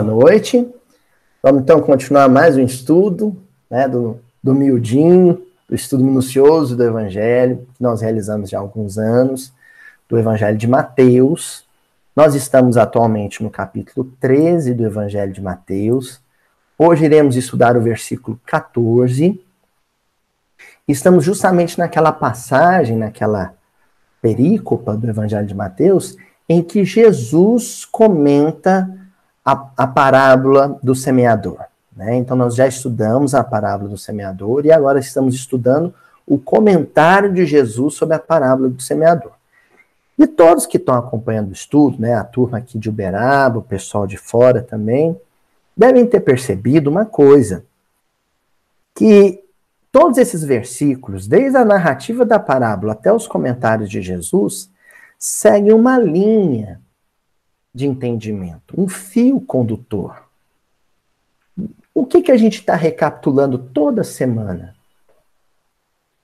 Boa noite. Vamos então continuar mais um estudo né, do, do miudinho, do estudo minucioso do Evangelho, que nós realizamos já há alguns anos, do Evangelho de Mateus. Nós estamos atualmente no capítulo 13 do Evangelho de Mateus. Hoje iremos estudar o versículo 14. Estamos justamente naquela passagem, naquela perícopa do Evangelho de Mateus, em que Jesus comenta a, a parábola do semeador. Né? Então, nós já estudamos a parábola do semeador e agora estamos estudando o comentário de Jesus sobre a parábola do semeador. E todos que estão acompanhando o estudo, né, a turma aqui de Uberaba, o pessoal de fora também, devem ter percebido uma coisa: que todos esses versículos, desde a narrativa da parábola até os comentários de Jesus, seguem uma linha de entendimento, um fio condutor. O que, que a gente está recapitulando toda semana?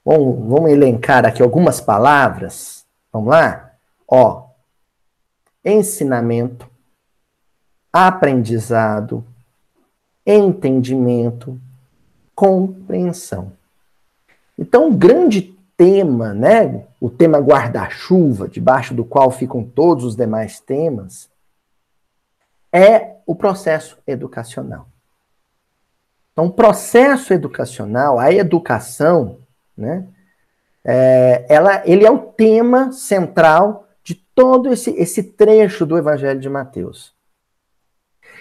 Bom, vamos elencar aqui algumas palavras. Vamos lá? Ó, ensinamento, aprendizado, entendimento, compreensão. Então, o grande tema, né, o tema guarda-chuva, debaixo do qual ficam todos os demais temas, é o processo educacional. Então, o processo educacional, a educação, né, é, ela, ele é o tema central de todo esse, esse trecho do Evangelho de Mateus.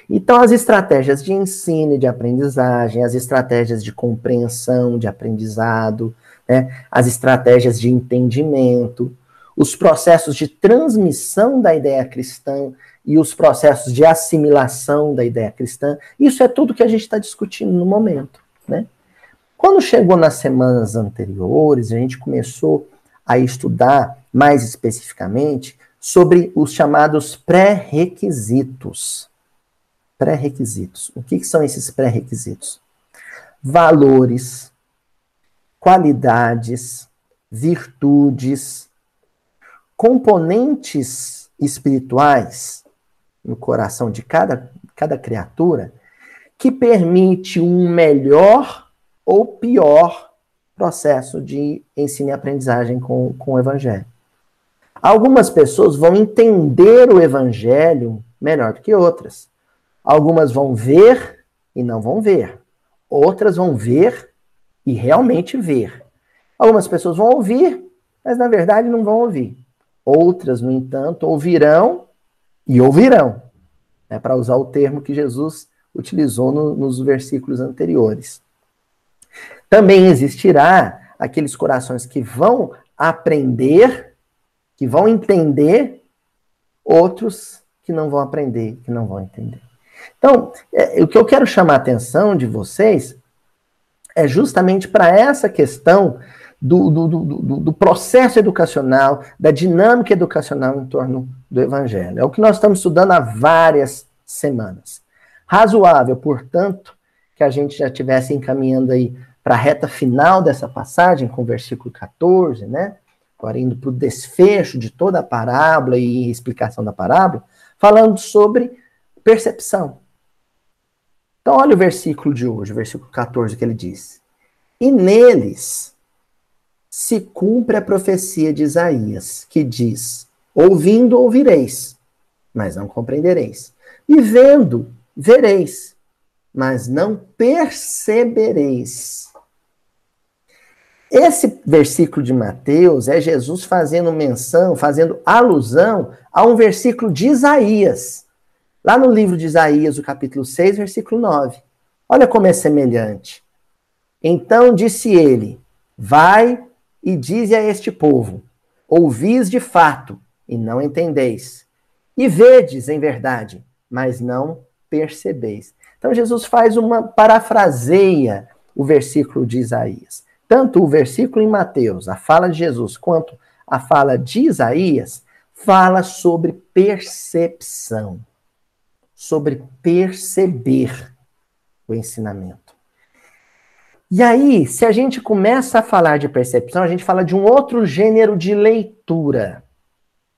Então, as estratégias de ensino e de aprendizagem, as estratégias de compreensão, de aprendizado, né, as estratégias de entendimento, os processos de transmissão da ideia cristã e os processos de assimilação da ideia cristã, isso é tudo que a gente está discutindo no momento. Né? Quando chegou nas semanas anteriores, a gente começou a estudar mais especificamente sobre os chamados pré-requisitos. Pré-requisitos. O que, que são esses pré-requisitos? Valores, qualidades, virtudes, componentes espirituais no coração de cada, cada criatura que permite um melhor ou pior processo de ensino e aprendizagem com, com o Evangelho. Algumas pessoas vão entender o Evangelho melhor do que outras. Algumas vão ver e não vão ver. Outras vão ver e realmente ver. Algumas pessoas vão ouvir, mas na verdade não vão ouvir. Outras, no entanto, ouvirão e ouvirão, né, para usar o termo que Jesus utilizou no, nos versículos anteriores. Também existirá aqueles corações que vão aprender, que vão entender, outros que não vão aprender, que não vão entender. Então, é, o que eu quero chamar a atenção de vocês é justamente para essa questão do, do, do, do, processo educacional, da dinâmica educacional em torno do Evangelho. É o que nós estamos estudando há várias semanas. Razoável, portanto, que a gente já estivesse encaminhando aí para a reta final dessa passagem, com o versículo 14, né? Agora indo para o desfecho de toda a parábola e explicação da parábola, falando sobre percepção. Então, olha o versículo de hoje, o versículo 14, que ele diz: E neles se cumpre a profecia de Isaías, que diz: Ouvindo, ouvireis, mas não compreendereis. E vendo, vereis, mas não percebereis. Esse versículo de Mateus é Jesus fazendo menção, fazendo alusão a um versículo de Isaías. Lá no livro de Isaías, o capítulo 6, versículo 9. Olha como é semelhante. Então disse ele: Vai e dize a este povo: Ouvis de fato, e não entendeis, e vedes em verdade, mas não percebeis. Então Jesus faz uma parafraseia o versículo de Isaías. Tanto o versículo em Mateus, a fala de Jesus, quanto a fala de Isaías, fala sobre percepção, sobre perceber o ensinamento. E aí, se a gente começa a falar de percepção, a gente fala de um outro gênero de leitura.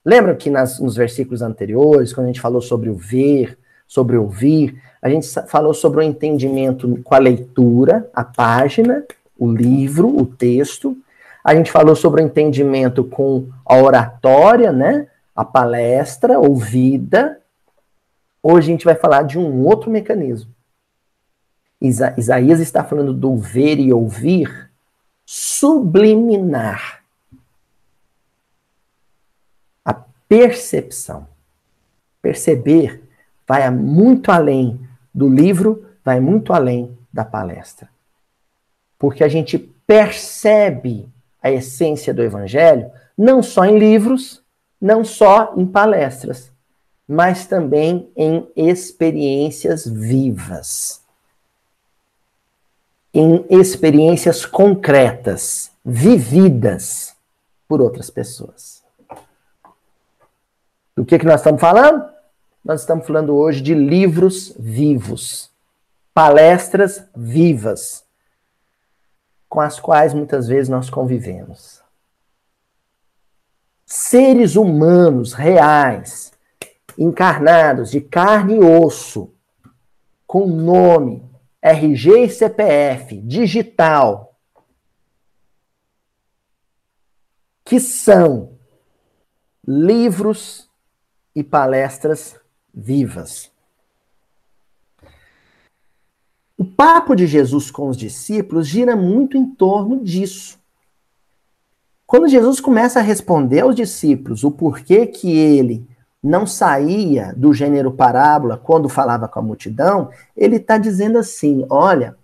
Lembra que nas, nos versículos anteriores, quando a gente falou sobre o ver, sobre ouvir, a gente falou sobre o entendimento com a leitura, a página, o livro, o texto. A gente falou sobre o entendimento com a oratória, né? A palestra, ouvida. Hoje a gente vai falar de um outro mecanismo. Isa Isaías está falando do ver e ouvir subliminar. A percepção. Perceber vai muito além do livro, vai muito além da palestra. Porque a gente percebe a essência do evangelho não só em livros, não só em palestras, mas também em experiências vivas. Em experiências concretas, vividas por outras pessoas. Do que, que nós estamos falando? Nós estamos falando hoje de livros vivos, palestras vivas, com as quais muitas vezes nós convivemos. Seres humanos reais, encarnados de carne e osso, com nome, RG e CPF, digital, que são livros e palestras vivas. O papo de Jesus com os discípulos gira muito em torno disso. Quando Jesus começa a responder aos discípulos o porquê que ele não saía do gênero parábola quando falava com a multidão, ele está dizendo assim: olha,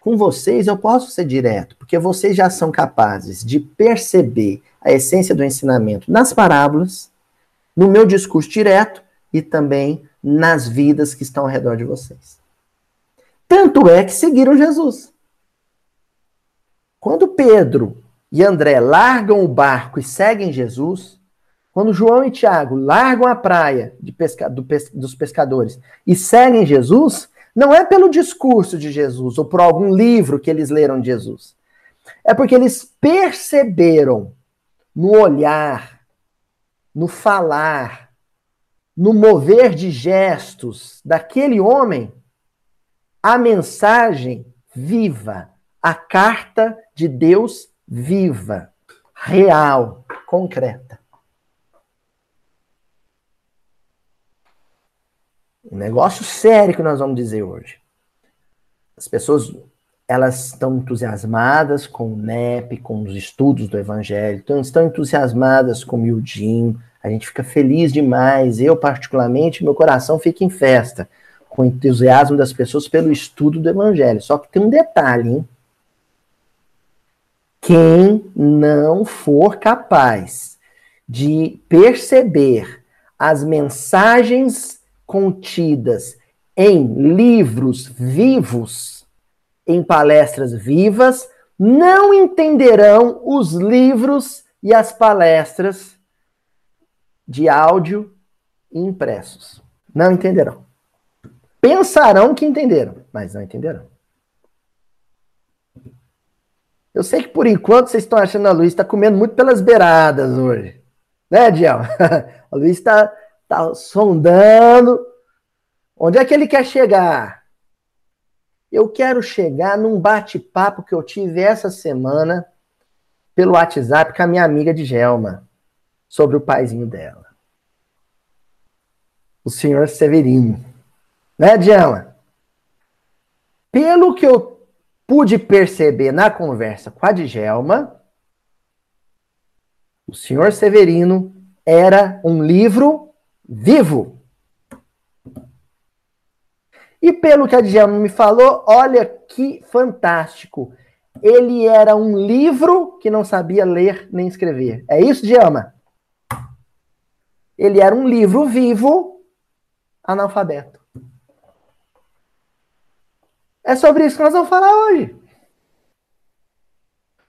com vocês eu posso ser direto, porque vocês já são capazes de perceber a essência do ensinamento nas parábolas, no meu discurso direto, e também nas vidas que estão ao redor de vocês. Tanto é que seguiram Jesus. Quando Pedro e André largam o barco e seguem Jesus, quando João e Tiago largam a praia pesca, do, dos pescadores e seguem Jesus, não é pelo discurso de Jesus ou por algum livro que eles leram de Jesus. É porque eles perceberam no olhar, no falar, no mover de gestos daquele homem, a mensagem viva, a carta de Deus viva, real, concreta. Um negócio sério que nós vamos dizer hoje. As pessoas elas estão entusiasmadas com o NEP, com os estudos do Evangelho, então estão entusiasmadas com o Mildinho, a gente fica feliz demais. Eu, particularmente, meu coração fica em festa com o entusiasmo das pessoas pelo estudo do Evangelho. Só que tem um detalhe, hein? Quem não for capaz de perceber as mensagens contidas em livros vivos, em palestras vivas, não entenderão os livros e as palestras de áudio impressos. Não entenderão. Pensarão que entenderam, mas não entenderão. Eu sei que por enquanto vocês estão achando a Luiz está comendo muito pelas beiradas hoje. Né, Diel? A Luiz está tá sondando. Onde é que ele quer chegar? Eu quero chegar num bate-papo que eu tive essa semana pelo WhatsApp com a minha amiga de Gelma sobre o paizinho dela. O senhor Severino. Né, Diana? Pelo que eu pude perceber na conversa com a Djalma, o senhor Severino era um livro vivo. E pelo que a Djalma me falou, olha que fantástico. Ele era um livro que não sabia ler nem escrever. É isso, Djalma? Ele era um livro vivo, analfabeto. É sobre isso que nós vamos falar hoje.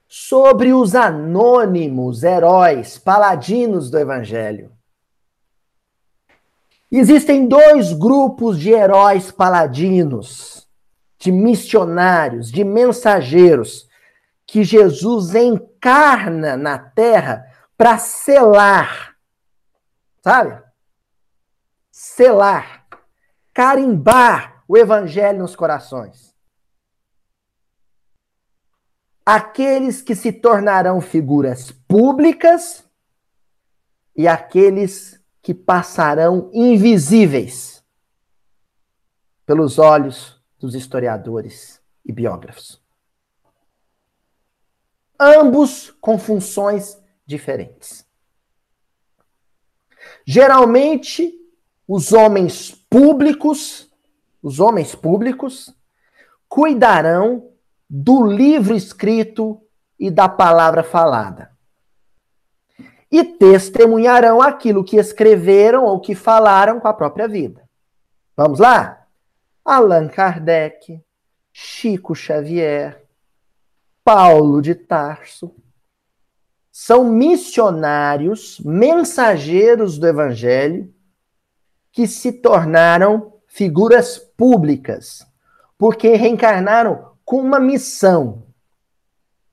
Sobre os anônimos heróis, paladinos do Evangelho. Existem dois grupos de heróis paladinos, de missionários, de mensageiros, que Jesus encarna na terra para selar sabe? Selar carimbar o evangelho nos corações. Aqueles que se tornarão figuras públicas e aqueles que passarão invisíveis pelos olhos dos historiadores e biógrafos. Ambos com funções diferentes. Geralmente, os homens públicos, os homens públicos, cuidarão do livro escrito e da palavra falada. E testemunharão aquilo que escreveram ou que falaram com a própria vida. Vamos lá? Allan Kardec, Chico Xavier, Paulo de Tarso, são missionários, mensageiros do evangelho, que se tornaram figuras públicas, porque reencarnaram com uma missão: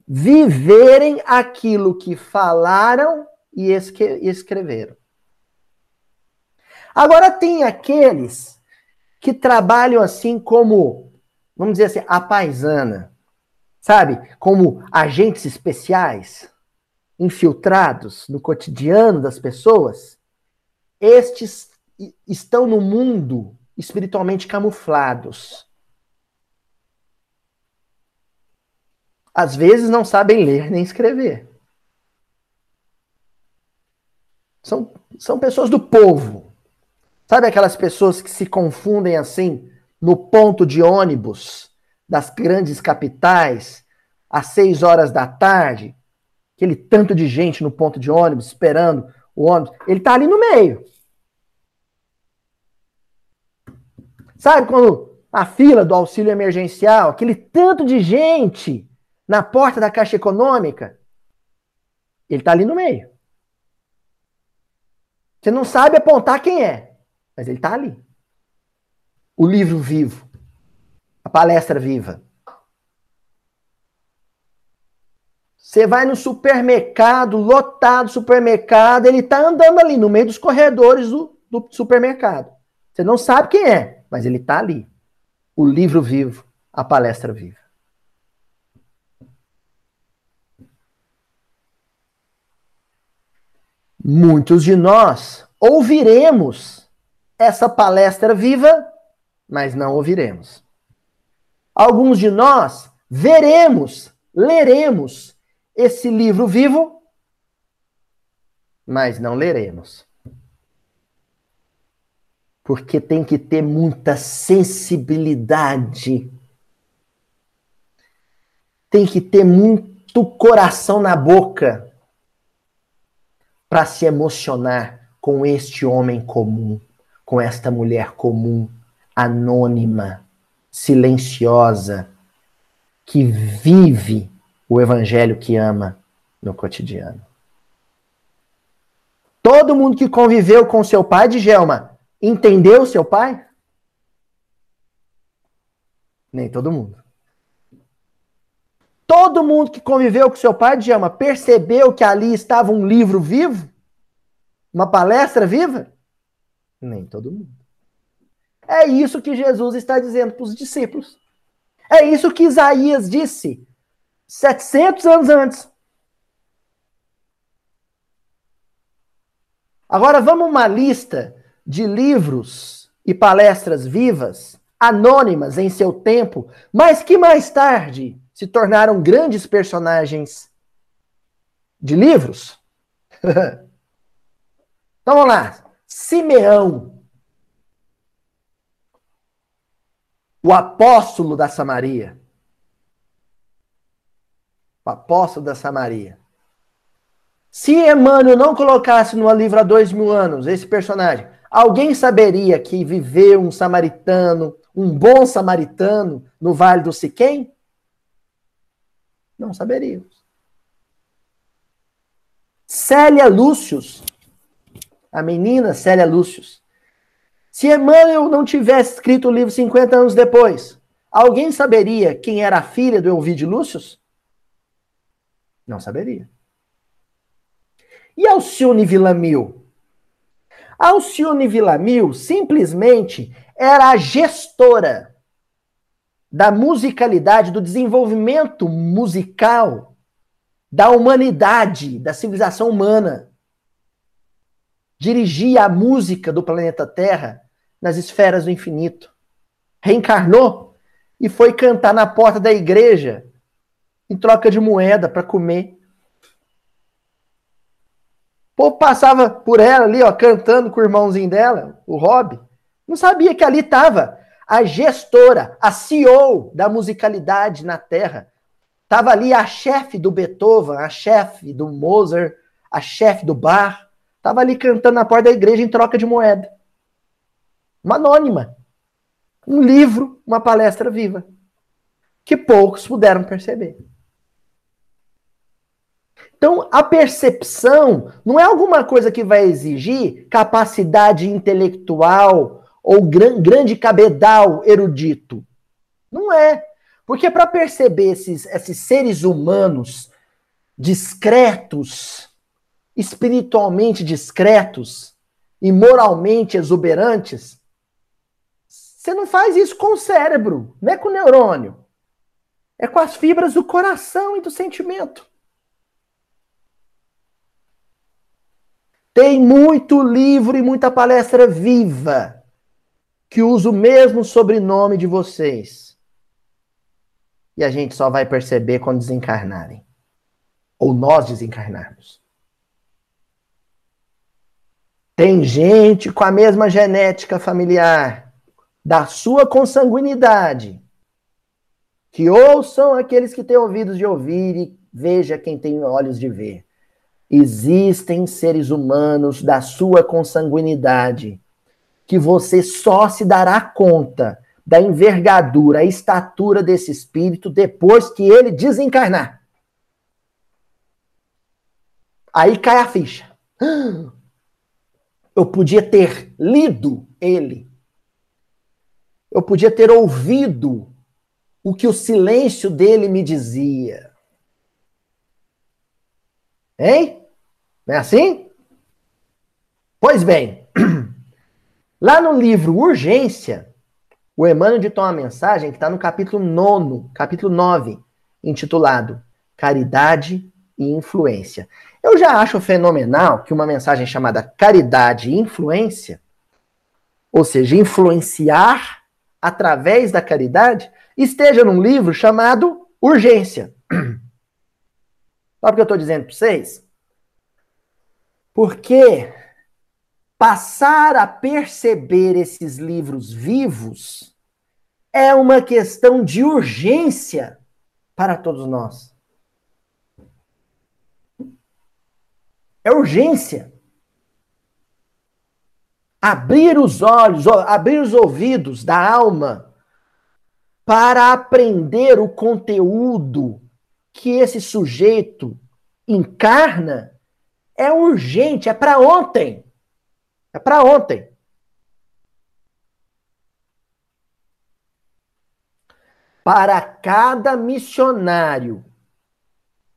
viverem aquilo que falaram e escreveram. Agora, tem aqueles que trabalham assim como, vamos dizer assim, a paisana, sabe? Como agentes especiais infiltrados no cotidiano das pessoas, estes estão no mundo espiritualmente camuflados. Às vezes não sabem ler nem escrever. São, são pessoas do povo. Sabe aquelas pessoas que se confundem assim no ponto de ônibus das grandes capitais às seis horas da tarde, aquele tanto de gente no ponto de ônibus, esperando o ônibus, ele está ali no meio. Sabe quando a fila do auxílio emergencial, aquele tanto de gente na porta da Caixa Econômica, ele está ali no meio. Você não sabe apontar quem é, mas ele está ali. O livro vivo, a palestra viva. Você vai no supermercado, lotado supermercado, ele está andando ali no meio dos corredores do, do supermercado. Você não sabe quem é, mas ele está ali. O livro vivo, a palestra viva. Muitos de nós ouviremos essa palestra viva, mas não ouviremos. Alguns de nós veremos, leremos esse livro vivo, mas não leremos. Porque tem que ter muita sensibilidade. Tem que ter muito coração na boca para se emocionar com este homem comum, com esta mulher comum, anônima, silenciosa, que vive o evangelho que ama no cotidiano. Todo mundo que conviveu com seu pai de Gelma entendeu seu pai? Nem todo mundo. Todo mundo que conviveu com seu pai de Gelma percebeu que ali estava um livro vivo? Uma palestra viva? Nem todo mundo. É isso que Jesus está dizendo para os discípulos. É isso que Isaías disse 700 anos antes. Agora vamos uma lista de livros e palestras vivas, anônimas em seu tempo, mas que mais tarde se tornaram grandes personagens de livros. então vamos lá. Simeão, o apóstolo da Samaria o apóstolo da Samaria. Se Emmanuel não colocasse no livro há dois mil anos esse personagem, alguém saberia que viveu um samaritano, um bom samaritano, no Vale do Siquém? Não saberíamos. Célia Lúcius, a menina Célia Lúcius. Se Emmanuel não tivesse escrito o livro 50 anos depois, alguém saberia quem era a filha do Elvide Lúcius? Não saberia. E Alcione Villamil? Alcione Villamil simplesmente era a gestora da musicalidade, do desenvolvimento musical da humanidade, da civilização humana. Dirigia a música do planeta Terra nas esferas do infinito. Reencarnou e foi cantar na porta da igreja em troca de moeda para comer. O povo passava por ela ali, ó, cantando com o irmãozinho dela, o Rob. Não sabia que ali estava a gestora, a CEO da musicalidade na Terra. Estava ali a chefe do Beethoven, a chefe do Mozart, a chefe do Bach. Estava ali cantando na porta da igreja em troca de moeda. Uma anônima. Um livro, uma palestra viva. Que poucos puderam perceber. Então, a percepção não é alguma coisa que vai exigir capacidade intelectual ou gran, grande cabedal erudito. Não é. Porque para perceber esses, esses seres humanos discretos, espiritualmente discretos e moralmente exuberantes, você não faz isso com o cérebro, não é com o neurônio. É com as fibras do coração e do sentimento. Tem muito livro e muita palestra viva que usa o mesmo sobrenome de vocês. E a gente só vai perceber quando desencarnarem. Ou nós desencarnarmos. Tem gente com a mesma genética familiar, da sua consanguinidade, que ouçam aqueles que têm ouvidos de ouvir e veja quem tem olhos de ver. Existem seres humanos da sua consanguinidade que você só se dará conta da envergadura, a estatura desse espírito depois que ele desencarnar. Aí cai a ficha. Eu podia ter lido ele. Eu podia ter ouvido o que o silêncio dele me dizia. Hein? Não é assim? Pois bem, Lá no livro Urgência, o Emmanuel ditou uma mensagem que está no capítulo 9, capítulo 9, intitulado Caridade e Influência. Eu já acho fenomenal que uma mensagem chamada Caridade e Influência, ou seja, influenciar através da caridade, esteja num livro chamado Urgência. Sabe o que eu estou dizendo para vocês? Porque passar a perceber esses livros vivos é uma questão de urgência para todos nós. É urgência. Abrir os olhos, abrir os ouvidos da alma para aprender o conteúdo que esse sujeito encarna é urgente, é para ontem. É para ontem. Para cada missionário,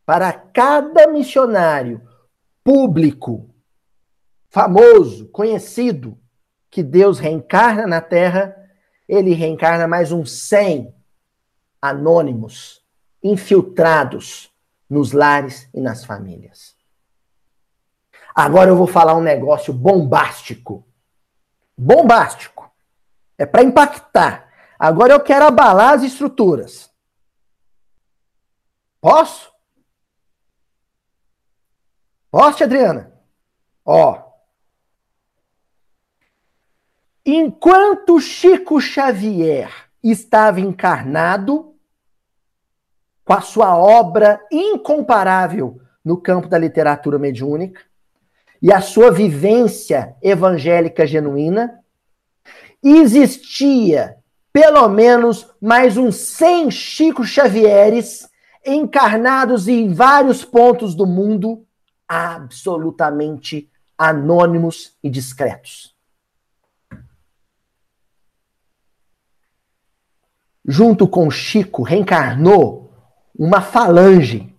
para cada missionário público, famoso, conhecido, que Deus reencarna na Terra, ele reencarna mais uns 100 anônimos, infiltrados nos lares e nas famílias. Agora eu vou falar um negócio bombástico. Bombástico. É para impactar. Agora eu quero abalar as estruturas. Posso? Posso, Adriana? Ó. Enquanto Chico Xavier estava encarnado, com a sua obra incomparável no campo da literatura mediúnica, e a sua vivência evangélica genuína, existia pelo menos mais uns 100 Chico Xavieres encarnados em vários pontos do mundo, absolutamente anônimos e discretos. Junto com Chico, reencarnou uma falange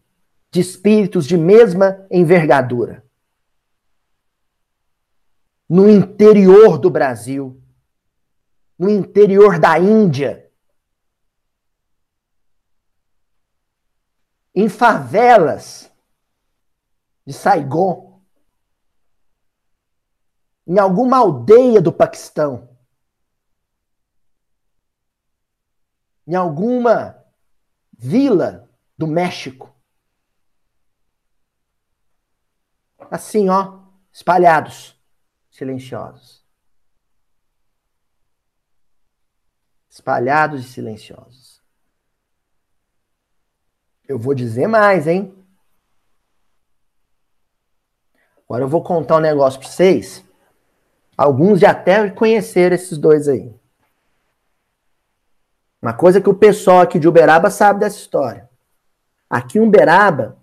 de espíritos de mesma envergadura. No interior do Brasil, no interior da Índia, em favelas de Saigon, em alguma aldeia do Paquistão, em alguma vila do México. Assim, ó, espalhados, silenciosos. Espalhados e silenciosos. Eu vou dizer mais, hein? Agora eu vou contar um negócio para vocês. Alguns já até conheceram esses dois aí. Uma coisa que o pessoal aqui de Uberaba sabe dessa história. Aqui em Uberaba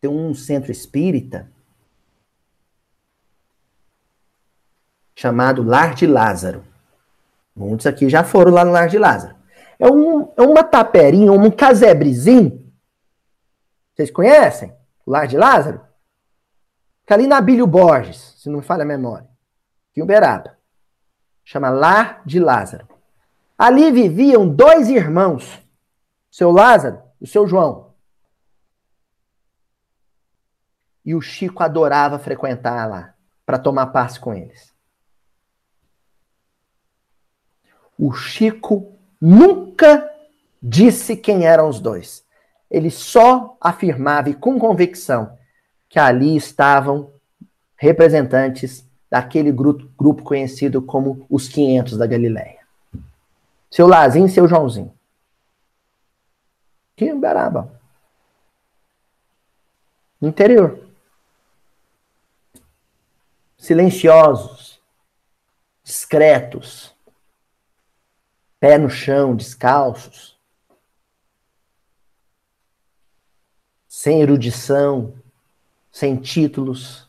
tem um centro espírita chamado Lar de Lázaro. Muitos aqui já foram lá no Lar de Lázaro. É, um, é uma taperinha, um casebrezinho. Vocês conhecem o Lar de Lázaro? Fica ali na Bílio Borges, se não me falha a memória. Em Uberaba. Chama Lar de Lázaro. Ali viviam dois irmãos, seu Lázaro e o seu João. E o Chico adorava frequentar lá para tomar passe com eles. O Chico nunca disse quem eram os dois. Ele só afirmava e com convicção que ali estavam representantes daquele grupo, grupo conhecido como os 500 da Galileia. Seu Lazinho e seu Joãozinho. Aqui em Uberaba. Interior. Silenciosos. Discretos. Pé no chão, descalços. Sem erudição. Sem títulos.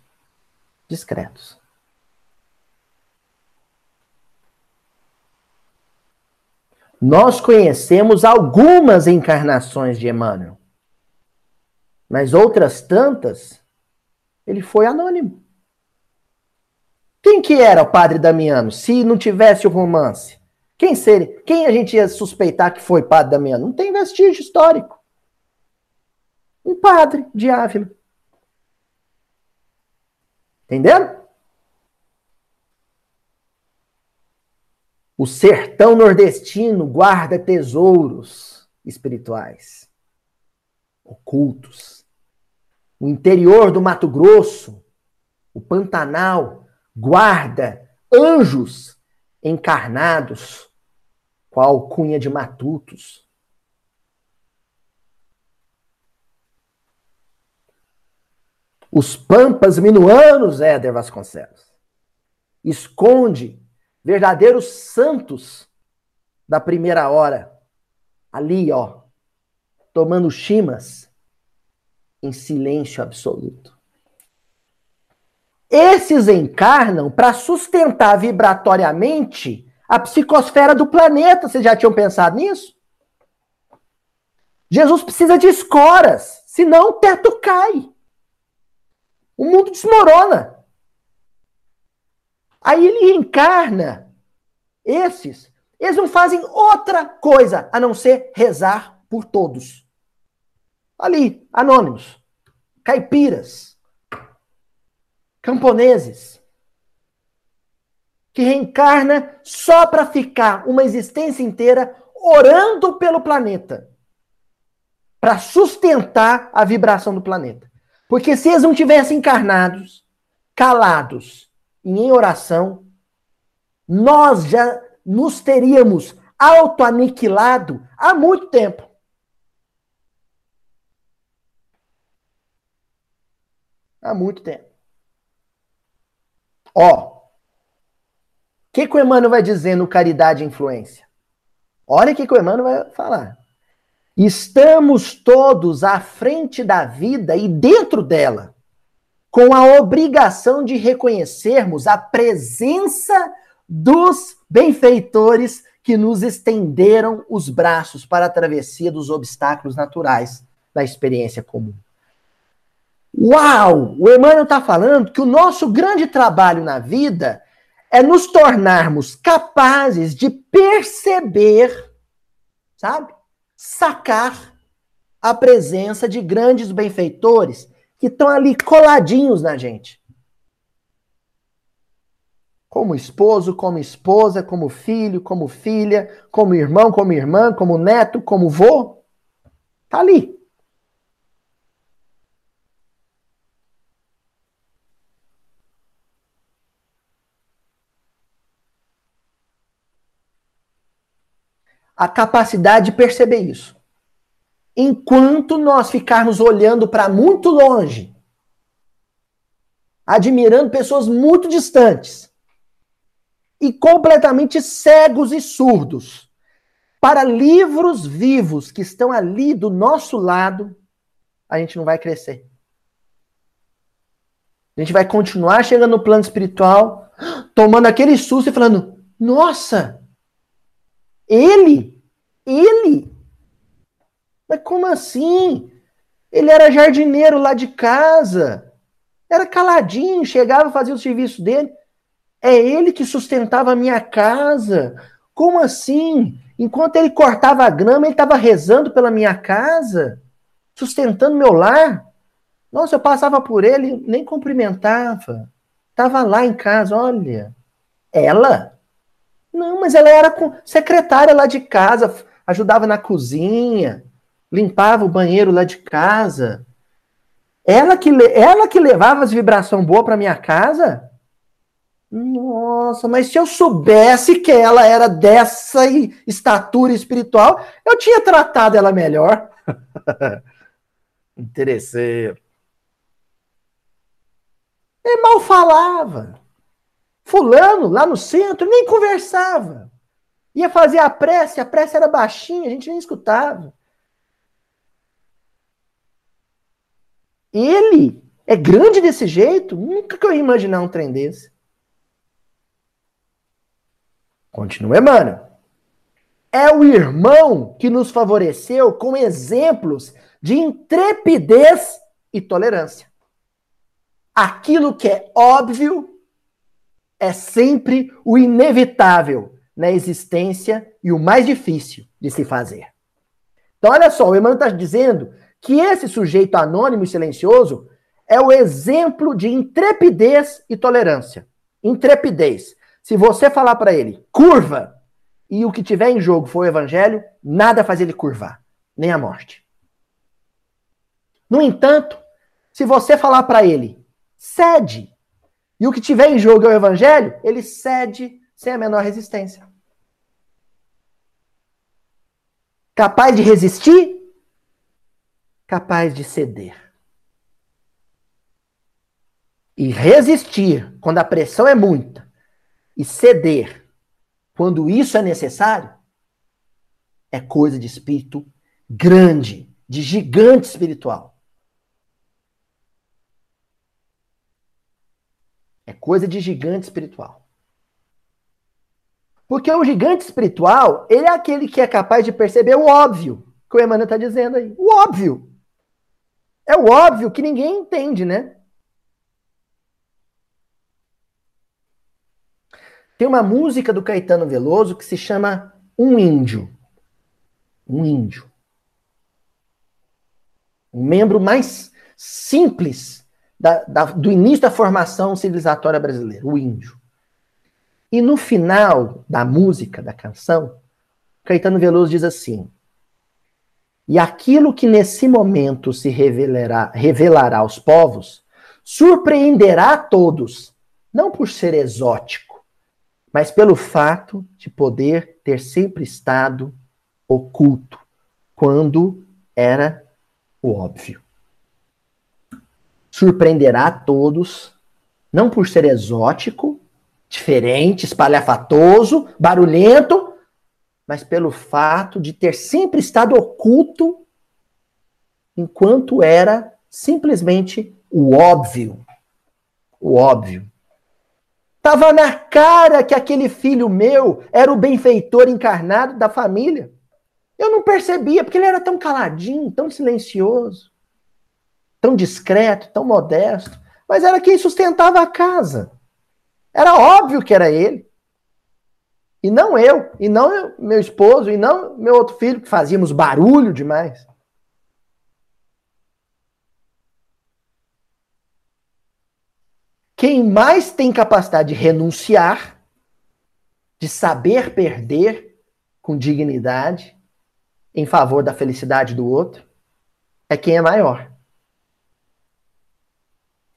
Discretos. Nós conhecemos algumas encarnações de Emmanuel, mas outras tantas, ele foi anônimo. Quem que era o padre Damiano, se não tivesse o romance? Quem seria? Quem a gente ia suspeitar que foi padre Damiano? Não tem vestígio histórico. Um padre de Ávila. Entenderam? O sertão nordestino guarda tesouros espirituais, ocultos. O interior do Mato Grosso, o Pantanal, guarda anjos encarnados com a alcunha de matutos. Os pampas minuanos, Éder Vasconcelos, esconde verdadeiros santos da primeira hora, ali, ó, tomando chimas em silêncio absoluto. Esses encarnam para sustentar vibratoriamente a psicosfera do planeta. Vocês já tinham pensado nisso? Jesus precisa de escoras, senão o teto cai. O mundo desmorona. Aí ele encarna esses. Eles não fazem outra coisa a não ser rezar por todos. Ali, anônimos, caipiras, camponeses, que reencarna só para ficar uma existência inteira orando pelo planeta, para sustentar a vibração do planeta. Porque se eles não tivessem encarnados, calados, em oração, nós já nos teríamos autoaniquilado há muito tempo. Há muito tempo. Ó, que, que o Emmanuel vai dizer no Caridade e Influência? Olha o que, que o Emmanuel vai falar. Estamos todos à frente da vida e dentro dela com a obrigação de reconhecermos a presença dos benfeitores que nos estenderam os braços para a travessia dos obstáculos naturais da experiência comum. Uau! O Emmanuel está falando que o nosso grande trabalho na vida é nos tornarmos capazes de perceber, sabe? Sacar a presença de grandes benfeitores que estão ali coladinhos na gente. Como esposo, como esposa, como filho, como filha, como irmão, como irmã, como neto, como vô. Tá ali. A capacidade de perceber isso. Enquanto nós ficarmos olhando para muito longe, admirando pessoas muito distantes e completamente cegos e surdos para livros vivos que estão ali do nosso lado, a gente não vai crescer. A gente vai continuar chegando no plano espiritual, tomando aquele susto e falando: Nossa, ele? Ele? Mas como assim? Ele era jardineiro lá de casa. Era caladinho, chegava a fazer o serviço dele. É ele que sustentava a minha casa. Como assim? Enquanto ele cortava a grama, ele estava rezando pela minha casa, sustentando meu lar. Nossa, eu passava por ele, nem cumprimentava. Estava lá em casa, olha. Ela? Não, mas ela era secretária lá de casa, ajudava na cozinha, limpava o banheiro lá de casa. Ela que, ela que levava as vibrações boas para minha casa? Nossa, mas se eu soubesse que ela era dessa estatura espiritual, eu tinha tratado ela melhor. Interesseiro. Ele mal falava. Fulano, lá no centro, nem conversava. Ia fazer a prece, a prece era baixinha, a gente nem escutava. Ele é grande desse jeito? Nunca que eu ia imaginar um trem desse. Continua Emmanuel. É o irmão que nos favoreceu com exemplos de intrepidez e tolerância. Aquilo que é óbvio é sempre o inevitável na existência e o mais difícil de se fazer. Então, olha só, o Emmanuel está dizendo que esse sujeito anônimo e silencioso é o exemplo de intrepidez e tolerância. Intrepidez. Se você falar para ele, curva, e o que tiver em jogo for o evangelho, nada faz ele curvar, nem a morte. No entanto, se você falar para ele, cede, e o que tiver em jogo é o evangelho, ele cede sem a menor resistência. Capaz de resistir, capaz de ceder. E resistir quando a pressão é muita e ceder quando isso é necessário é coisa de espírito grande, de gigante espiritual. É coisa de gigante espiritual. Porque o gigante espiritual, ele é aquele que é capaz de perceber o óbvio, que o Emmanuel está dizendo aí. O óbvio. É o óbvio que ninguém entende, né? Tem uma música do Caetano Veloso que se chama Um Índio. Um índio. Um membro mais simples da, da, do início da formação civilizatória brasileira, o índio. E no final da música, da canção, Caetano Veloso diz assim: E aquilo que nesse momento se revelará, revelará aos povos, surpreenderá a todos, não por ser exótico, mas pelo fato de poder ter sempre estado oculto, quando era o óbvio surpreenderá a todos, não por ser exótico, diferente, espalhafatoso, barulhento, mas pelo fato de ter sempre estado oculto enquanto era simplesmente o óbvio. O óbvio. Tava na cara que aquele filho meu era o benfeitor encarnado da família. Eu não percebia, porque ele era tão caladinho, tão silencioso. Tão discreto, tão modesto, mas era quem sustentava a casa. Era óbvio que era ele. E não eu, e não meu esposo, e não meu outro filho, que fazíamos barulho demais. Quem mais tem capacidade de renunciar, de saber perder com dignidade em favor da felicidade do outro, é quem é maior.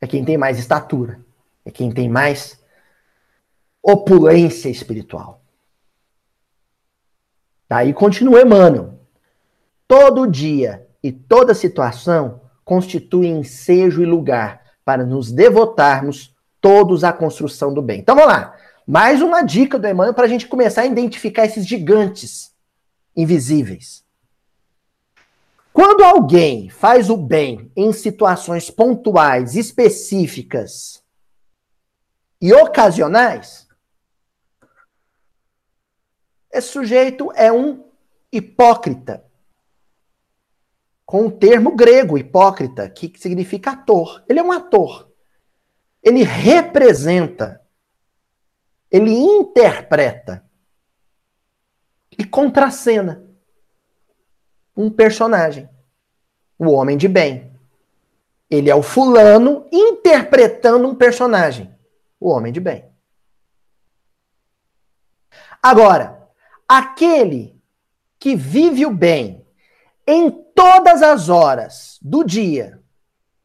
É quem tem mais estatura. É quem tem mais opulência espiritual. Daí continua Emmanuel. Todo dia e toda situação constituem ensejo e lugar para nos devotarmos todos à construção do bem. Então vamos lá. Mais uma dica do Emmanuel para a gente começar a identificar esses gigantes invisíveis. Quando alguém faz o bem em situações pontuais, específicas e ocasionais, esse sujeito é um hipócrita. Com o termo grego, hipócrita, que significa ator. Ele é um ator. Ele representa, ele interpreta e contracena um personagem, o homem de bem. Ele é o fulano interpretando um personagem, o homem de bem. Agora, aquele que vive o bem em todas as horas do dia,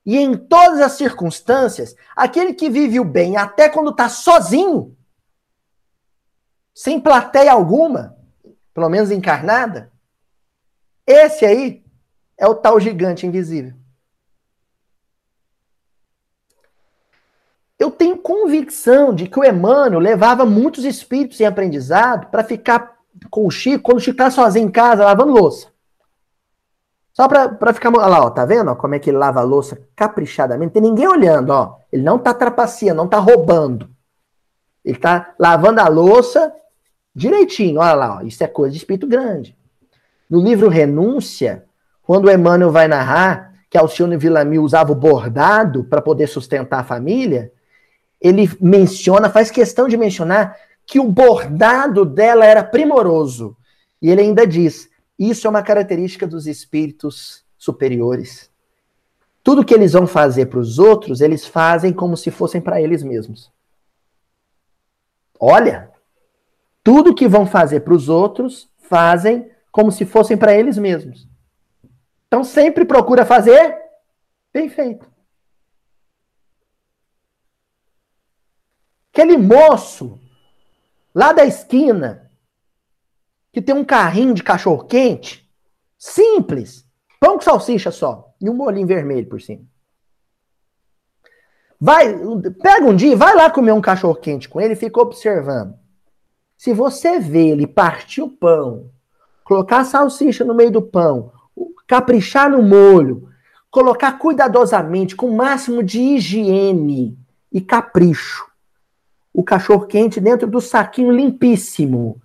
e em todas as circunstâncias, aquele que vive o bem até quando está sozinho, sem plateia alguma, pelo menos encarnada, esse aí é o tal gigante invisível. Eu tenho convicção de que o Emmanuel levava muitos espíritos em aprendizado para ficar com o Chico quando o Chico está sozinho em casa lavando louça. Só para ficar. Olha lá, ó, tá vendo ó, como é que ele lava a louça caprichadamente? Tem ninguém olhando, ó. Ele não tá trapaceando, não tá roubando. Ele tá lavando a louça direitinho. Olha lá, ó, isso é coisa de espírito grande. No livro Renúncia, quando Emmanuel vai narrar que Alcione Villamil usava o bordado para poder sustentar a família, ele menciona, faz questão de mencionar que o bordado dela era primoroso. E ele ainda diz: isso é uma característica dos espíritos superiores. Tudo que eles vão fazer para os outros, eles fazem como se fossem para eles mesmos. Olha, tudo que vão fazer para os outros, fazem como se fossem para eles mesmos. Então sempre procura fazer bem feito. Aquele moço lá da esquina que tem um carrinho de cachorro quente, simples, pão com salsicha só, e um molinho vermelho por cima. Vai, pega um dia, vai lá comer um cachorro quente com ele e fica observando. Se você vê ele partir o pão, colocar a salsicha no meio do pão, caprichar no molho, colocar cuidadosamente, com o máximo de higiene e capricho, o cachorro quente dentro do saquinho limpíssimo,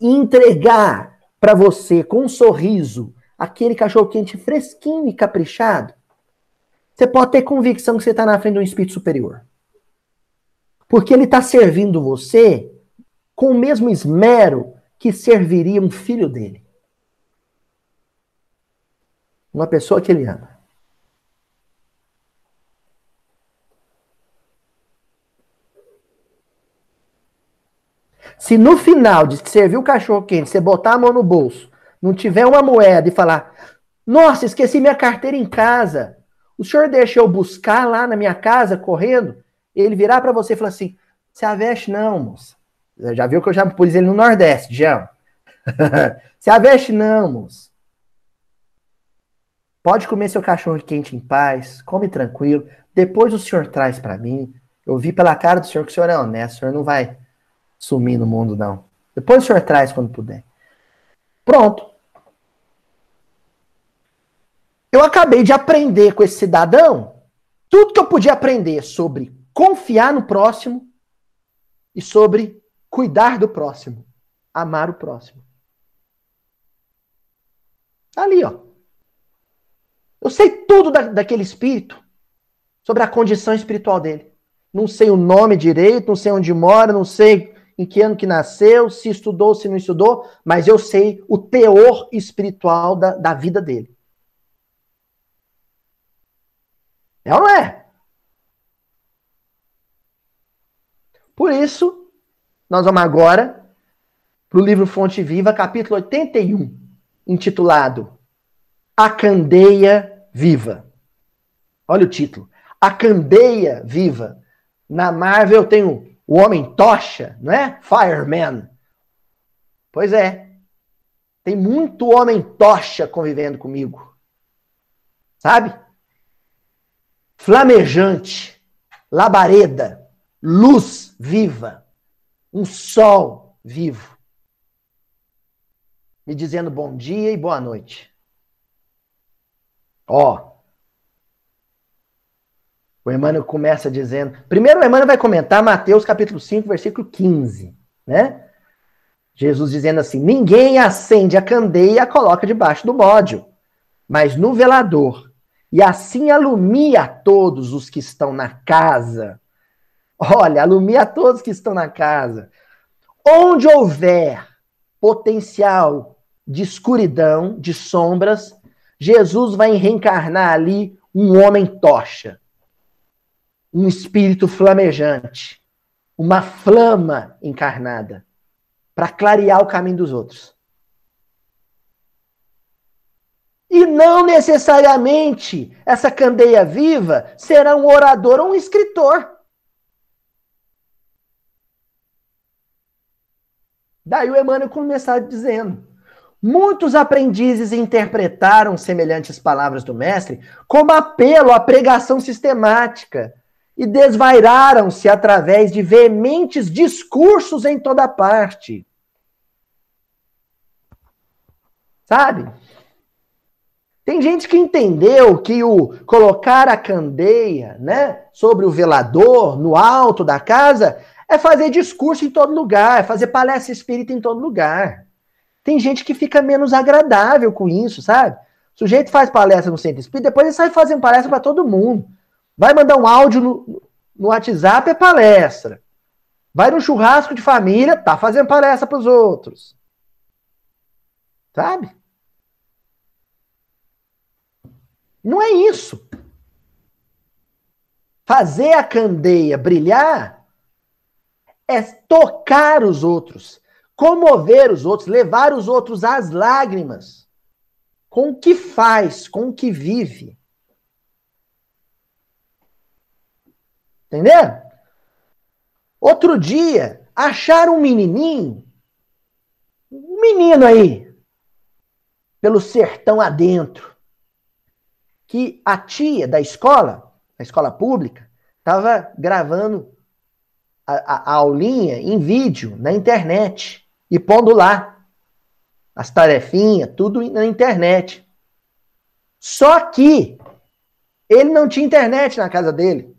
entregar para você com um sorriso aquele cachorro quente fresquinho e caprichado, você pode ter convicção que você está na frente de um espírito superior. Porque ele está servindo você com o mesmo esmero que serviria um filho dele. Uma pessoa que ele ama. Se no final de servir o cachorro quente, você botar a mão no bolso, não tiver uma moeda e falar: Nossa, esqueci minha carteira em casa. O senhor deixa eu buscar lá na minha casa correndo? Ele virar para você e falar assim: Se a veste não, moça. Já viu que eu já pus ele no Nordeste, já. Se a veste não, moça. Pode comer seu cachorro quente em paz, come tranquilo. Depois o senhor traz para mim. Eu vi pela cara do senhor que o senhor é honesto, o senhor não vai sumir no mundo, não. Depois o senhor traz quando puder. Pronto. Eu acabei de aprender com esse cidadão tudo que eu podia aprender sobre confiar no próximo e sobre cuidar do próximo, amar o próximo. Ali, ó. Eu sei tudo da, daquele espírito, sobre a condição espiritual dele. Não sei o nome direito, não sei onde mora, não sei em que ano que nasceu, se estudou, se não estudou, mas eu sei o teor espiritual da, da vida dele. É ou não é? Por isso, nós vamos agora para o livro Fonte Viva, capítulo 81, intitulado A Candeia Viva. Olha o título. A Candeia Viva. Na Marvel tem o, o Homem Tocha, não é? Fireman. Pois é. Tem muito homem tocha convivendo comigo. Sabe? Flamejante, labareda, luz viva, um sol vivo, me dizendo bom dia e boa noite. Ó, o Emmanuel começa dizendo. Primeiro, o Emmanuel vai comentar Mateus capítulo 5, versículo 15, né? Jesus dizendo assim: Ninguém acende a candeia e a coloca debaixo do bódio, mas no velador, e assim alumia todos os que estão na casa. Olha, alumia todos que estão na casa. Onde houver potencial de escuridão, de sombras, Jesus vai reencarnar ali um homem tocha, um espírito flamejante, uma flama encarnada, para clarear o caminho dos outros. E não necessariamente essa candeia viva será um orador ou um escritor. Daí o Emmanuel começar dizendo: Muitos aprendizes interpretaram semelhantes palavras do mestre como apelo à pregação sistemática e desvairaram-se através de veementes discursos em toda parte. Sabe? Tem gente que entendeu que o colocar a candeia, né, sobre o velador, no alto da casa, é fazer discurso em todo lugar, é fazer palestra espírita em todo lugar. Tem gente que fica menos agradável com isso, sabe? O sujeito faz palestra no centro espírita, depois ele sai fazendo palestra para todo mundo. Vai mandar um áudio no, no WhatsApp, é palestra. Vai no churrasco de família, tá fazendo palestra para os outros. Sabe? Não é isso. Fazer a candeia brilhar é tocar os outros, comover os outros, levar os outros às lágrimas. Com o que faz, com o que vive. Entendeu? Outro dia, acharam um menininho, um menino aí, pelo sertão adentro, que a tia da escola, a escola pública, estava gravando a, a, aulinha em vídeo na internet e pondo lá as tarefinhas, tudo na internet. Só que ele não tinha internet na casa dele.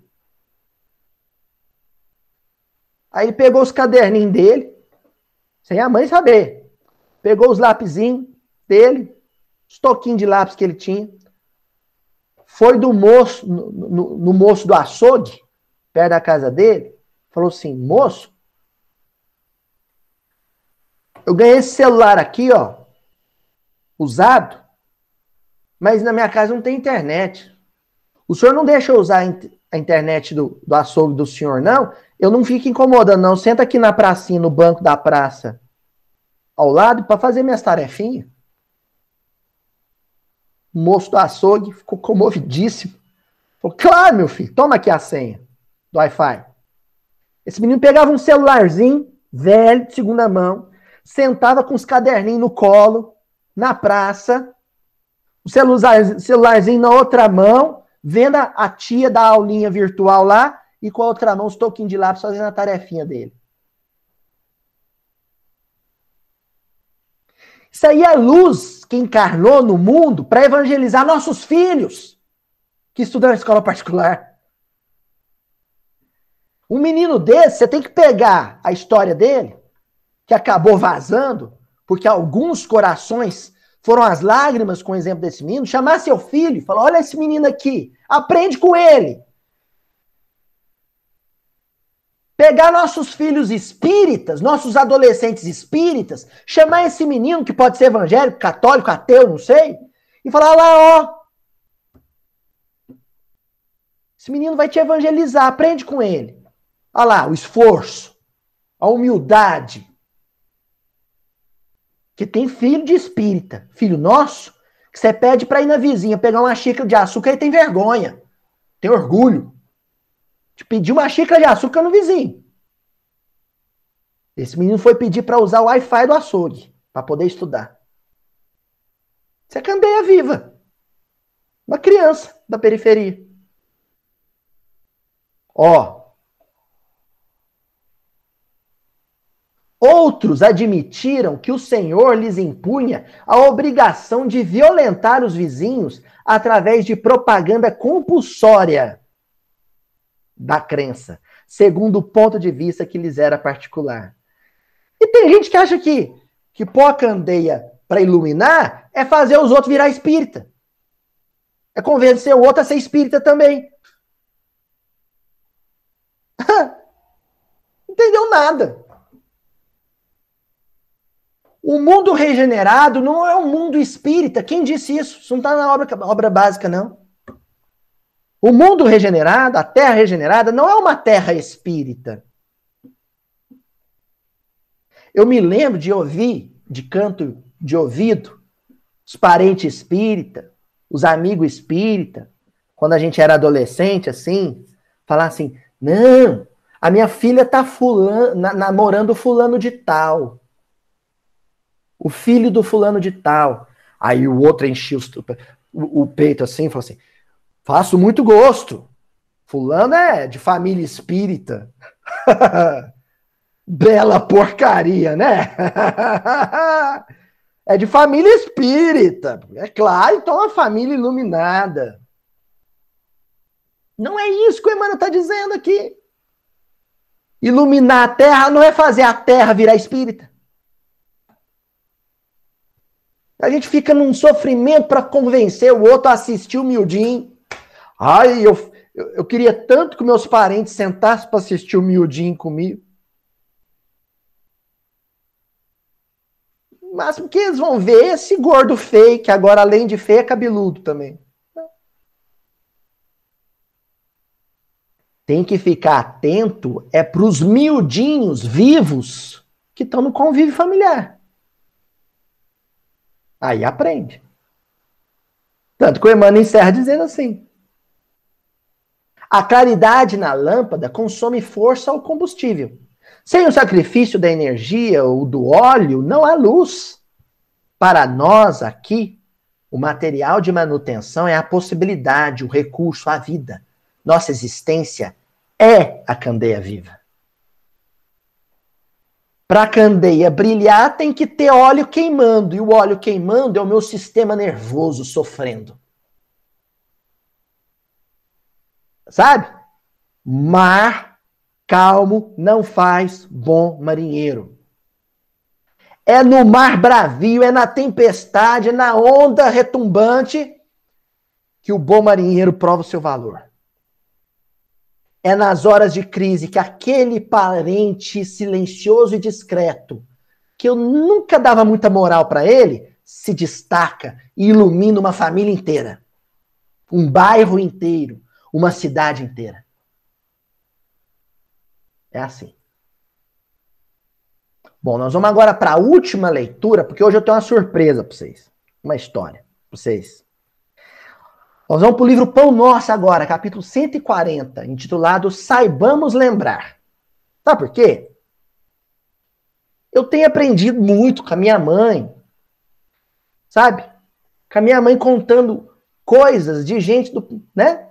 Aí ele pegou os caderninhos dele, sem a mãe saber. Pegou os lapisinhos dele, os toquinhos de lápis que ele tinha, foi do moço, no, no, no moço do açougue, perto da casa dele, falou assim: moço, eu ganhei esse celular aqui, ó, usado, mas na minha casa não tem internet. O senhor não deixa eu usar a internet do, do açougue do senhor, não? Eu não fico incomodando, não. Senta aqui na pracinha, no banco da praça, ao lado, para fazer minhas tarefinhas. O moço do açougue ficou comovidíssimo. Falou, claro, meu filho, toma aqui a senha do Wi-Fi. Esse menino pegava um celularzinho, velho, de segunda mão, sentava com os caderninhos no colo, na praça, o celular, celularzinho na outra mão, vendo a, a tia da aulinha virtual lá, e com a outra mão os toquinhos de lápis fazendo a tarefinha dele. Isso aí é luz que encarnou no mundo para evangelizar nossos filhos que estudam na escola particular. Um menino desse, você tem que pegar a história dele, que acabou vazando, porque alguns corações foram as lágrimas, com o exemplo desse menino, chamar seu filho e falar: olha esse menino aqui, aprende com ele. Pegar nossos filhos espíritas, nossos adolescentes espíritas, chamar esse menino, que pode ser evangélico, católico, ateu, não sei, e falar: lá, ó. Esse menino vai te evangelizar, aprende com ele. Olha lá, o esforço, a humildade. Que tem filho de espírita, filho nosso, que você pede para ir na vizinha pegar uma xícara de açúcar e tem vergonha, tem orgulho de pedir uma xícara de açúcar no vizinho. Esse menino foi pedir para usar o Wi-Fi do açougue para poder estudar. Isso é candeia viva. Uma criança da periferia. Ó. Outros admitiram que o Senhor lhes impunha a obrigação de violentar os vizinhos através de propaganda compulsória da crença, segundo o ponto de vista que lhes era particular. E tem gente que acha que, que pôr a candeia para iluminar é fazer os outros virar espírita. É convencer o outro a ser espírita também. Entendeu nada. O mundo regenerado não é um mundo espírita. Quem disse isso? Isso não está na obra, obra básica, não. O mundo regenerado, a terra regenerada, não é uma terra espírita. Eu me lembro de ouvir, de canto de ouvido, os parentes espírita, os amigos espírita, quando a gente era adolescente, assim, falar assim: não, a minha filha tá na, namorando fulano de tal. O filho do fulano de tal. Aí o outro enchia o, o peito assim e falou assim: Faço muito gosto. Fulano é de família espírita. Bela porcaria, né? é de família espírita. É claro, então é uma família iluminada. Não é isso que o Emmanuel está dizendo aqui. Iluminar a terra não é fazer a terra virar espírita. A gente fica num sofrimento para convencer o outro a assistir o miudinho. Ai, eu, eu, eu queria tanto que meus parentes sentassem para assistir o miudinho comigo. Mas que eles vão ver esse gordo feio, que agora, além de feio, é cabeludo também. tem que ficar atento é para os miudinhos vivos que estão no convívio familiar. Aí aprende. Tanto que o Emmanuel encerra dizendo assim: a claridade na lâmpada consome força ou combustível. Sem o sacrifício da energia ou do óleo, não há luz. Para nós aqui, o material de manutenção é a possibilidade, o recurso, a vida. Nossa existência é a candeia viva. Para a candeia brilhar, tem que ter óleo queimando. E o óleo queimando é o meu sistema nervoso sofrendo. Sabe? Mar calmo não faz bom marinheiro. É no mar bravio, é na tempestade, é na onda retumbante que o bom marinheiro prova o seu valor. É nas horas de crise que aquele parente silencioso e discreto, que eu nunca dava muita moral para ele, se destaca e ilumina uma família inteira, um bairro inteiro, uma cidade inteira. É assim. Bom, nós vamos agora para a última leitura, porque hoje eu tenho uma surpresa para vocês. Uma história para vocês nós vamos para o livro Pão Nosso agora, capítulo 140, intitulado Saibamos Lembrar. Sabe por quê? Eu tenho aprendido muito com a minha mãe, sabe? Com a minha mãe contando coisas de gente do, né?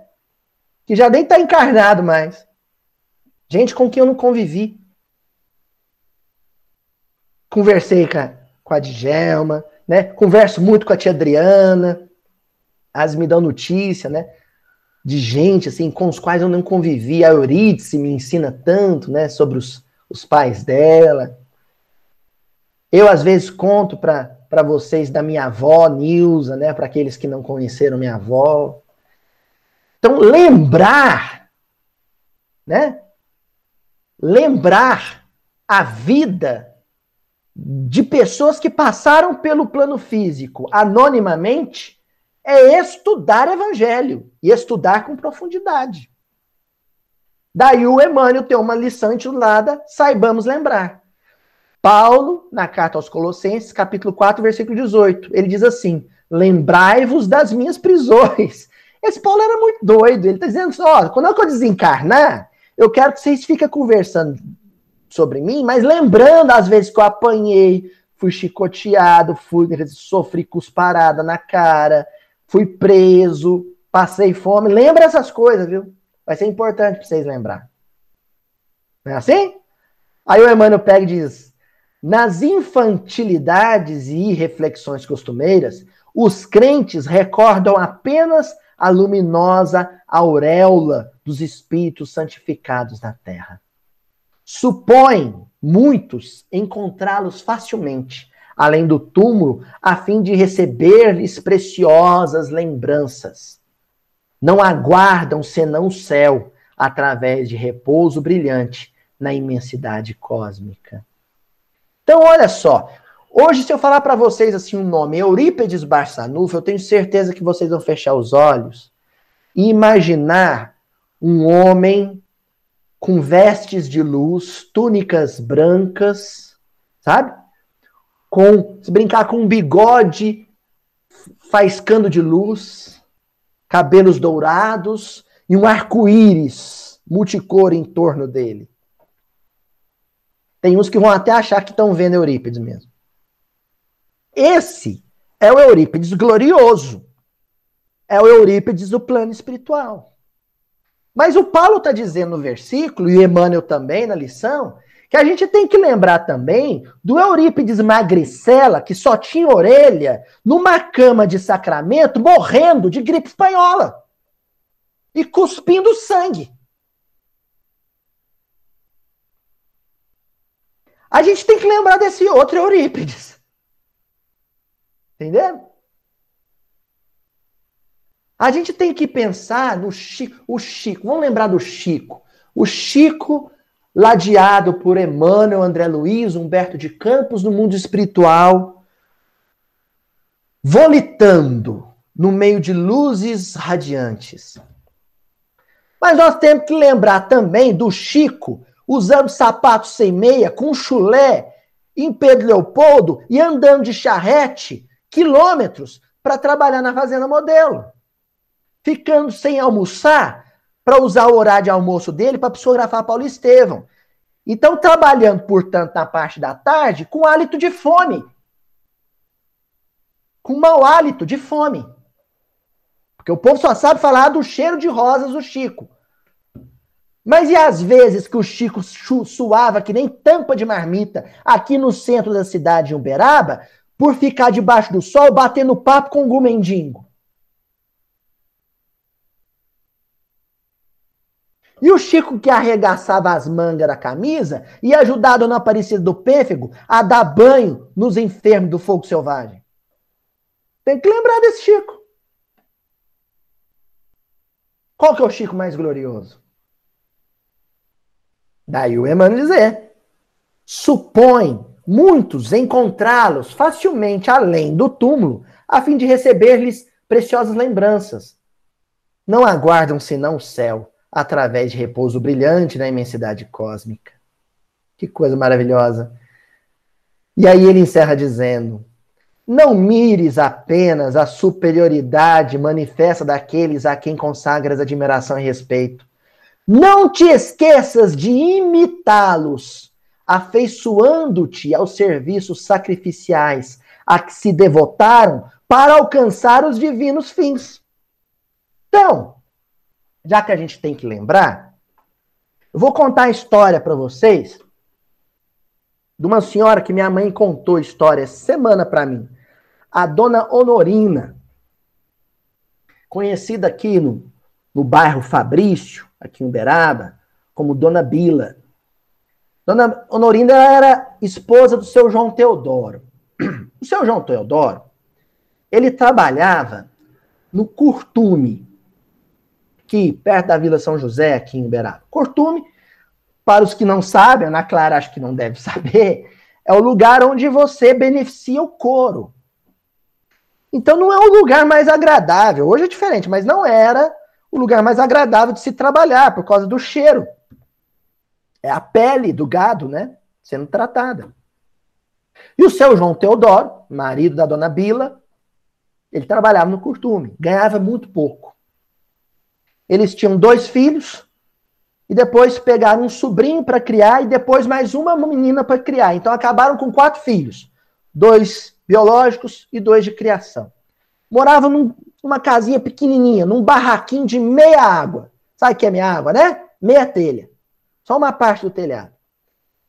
Que já nem está encarnado mais. Gente com quem eu não convivi. Conversei com a, com a Djalma, né? Converso muito com a tia Adriana as me dão notícia, né? De gente, assim, com os quais eu não convivi. A Eurídice me ensina tanto, né? Sobre os, os pais dela. Eu, às vezes, conto para vocês da minha avó, Nilza, né? Para aqueles que não conheceram minha avó. Então, lembrar, né? Lembrar a vida de pessoas que passaram pelo plano físico anonimamente é estudar evangelho e estudar com profundidade. Daí o Emmanuel tem uma lição intitulada Saibamos Lembrar. Paulo, na carta aos Colossenses, capítulo 4, versículo 18, ele diz assim: Lembrai-vos das minhas prisões. Esse Paulo era muito doido. Ele está dizendo ó, quando eu desencarnar, eu quero que vocês fiquem conversando sobre mim, mas lembrando as vezes que eu apanhei, fui chicoteado, fui sofri cusparada na cara, fui preso, passei fome. Lembra essas coisas, viu? Vai ser importante para vocês lembrar. Não é assim? Aí o Emmanuel pega e diz: nas infantilidades e reflexões costumeiras, os crentes recordam apenas a luminosa auréola dos espíritos santificados na terra. Supõem muitos encontrá-los facilmente, além do túmulo, a fim de receber-lhes preciosas lembranças. Não aguardam senão o céu, através de repouso brilhante na imensidade cósmica. Então, olha só. Hoje, se eu falar para vocês assim um nome, Eurípedes Barçanufo, eu tenho certeza que vocês vão fechar os olhos e imaginar um homem com vestes de luz, túnicas brancas, sabe? Com, se brincar com um bigode faiscando de luz, cabelos dourados e um arco-íris multicor em torno dele. Tem uns que vão até achar que estão vendo Eurípides mesmo. Esse é o Eurípides glorioso. É o Eurípides do plano espiritual. Mas o Paulo está dizendo no versículo, e Emmanuel também na lição, que a gente tem que lembrar também do Eurípides Magricela, que só tinha orelha, numa cama de sacramento, morrendo de gripe espanhola. E cuspindo sangue. A gente tem que lembrar desse outro Eurípides. Entendeu? A gente tem que pensar no Chico, o Chico. Vamos lembrar do Chico. O Chico, ladeado por Emmanuel, André Luiz, Humberto de Campos, no mundo espiritual, volitando no meio de luzes radiantes. Mas nós temos que lembrar também do Chico, usando sapatos sem meia, com chulé, em Pedro Leopoldo e andando de charrete quilômetros para trabalhar na fazenda modelo. Ficando sem almoçar para usar o horário de almoço dele para psicografar Paulo Estevão. Então, trabalhando, portanto, na parte da tarde com hálito de fome. Com mau hálito de fome. Porque o povo só sabe falar do cheiro de rosas do Chico. Mas e as vezes que o Chico suava que nem tampa de marmita aqui no centro da cidade de Uberaba, por ficar debaixo do sol batendo papo com o Gumendingo? E o Chico que arregaçava as mangas da camisa e ajudava a dona Aparecida do Pêfego a dar banho nos enfermos do fogo selvagem. Tem que lembrar desse Chico. Qual que é o Chico mais glorioso? Daí o Emmanuel dizer: supõe muitos encontrá-los facilmente além do túmulo, a fim de receber-lhes preciosas lembranças. Não aguardam senão o céu, através de repouso brilhante na imensidade cósmica. Que coisa maravilhosa. E aí ele encerra dizendo: Não mires apenas a superioridade manifesta daqueles a quem consagras admiração e respeito, não te esqueças de imitá-los, afeiçoando-te aos serviços sacrificiais a que se devotaram para alcançar os divinos fins. Então, já que a gente tem que lembrar, eu vou contar a história para vocês de uma senhora que minha mãe contou história semana para mim. A dona Honorina, conhecida aqui no, no bairro Fabrício, aqui em Uberaba, como Dona Bila. Dona Honorinda era esposa do seu João Teodoro. O seu João Teodoro, ele trabalhava no Curtume, aqui perto da Vila São José, aqui em Uberaba. Curtume, para os que não sabem, Ana Clara acho que não deve saber, é o lugar onde você beneficia o couro. Então não é o lugar mais agradável. Hoje é diferente, mas não era o lugar mais agradável de se trabalhar por causa do cheiro. É a pele do gado, né? Sendo tratada. E o seu João Teodoro, marido da dona Bila, ele trabalhava no curtume, ganhava muito pouco. Eles tinham dois filhos e depois pegaram um sobrinho para criar e depois mais uma menina para criar. Então acabaram com quatro filhos, dois biológicos e dois de criação. Moravam num, numa casinha pequenininha, num barraquinho de meia água. Sabe o que é meia água, né? Meia telha. Só uma parte do telhado.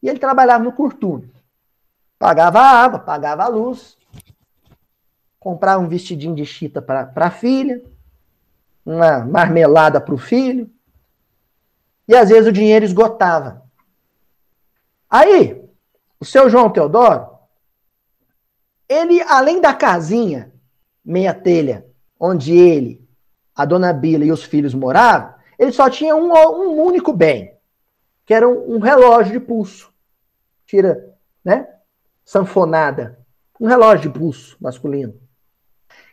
E ele trabalhava no curtume. Pagava a água, pagava a luz, comprava um vestidinho de chita para a filha, uma marmelada para o filho, e às vezes o dinheiro esgotava. Aí, o seu João Teodoro, ele, além da casinha, meia telha, onde ele, a dona Bila e os filhos moravam, ele só tinha um, um único bem, que era um, um relógio de pulso. Tira, né? sanfonada, um relógio de pulso masculino.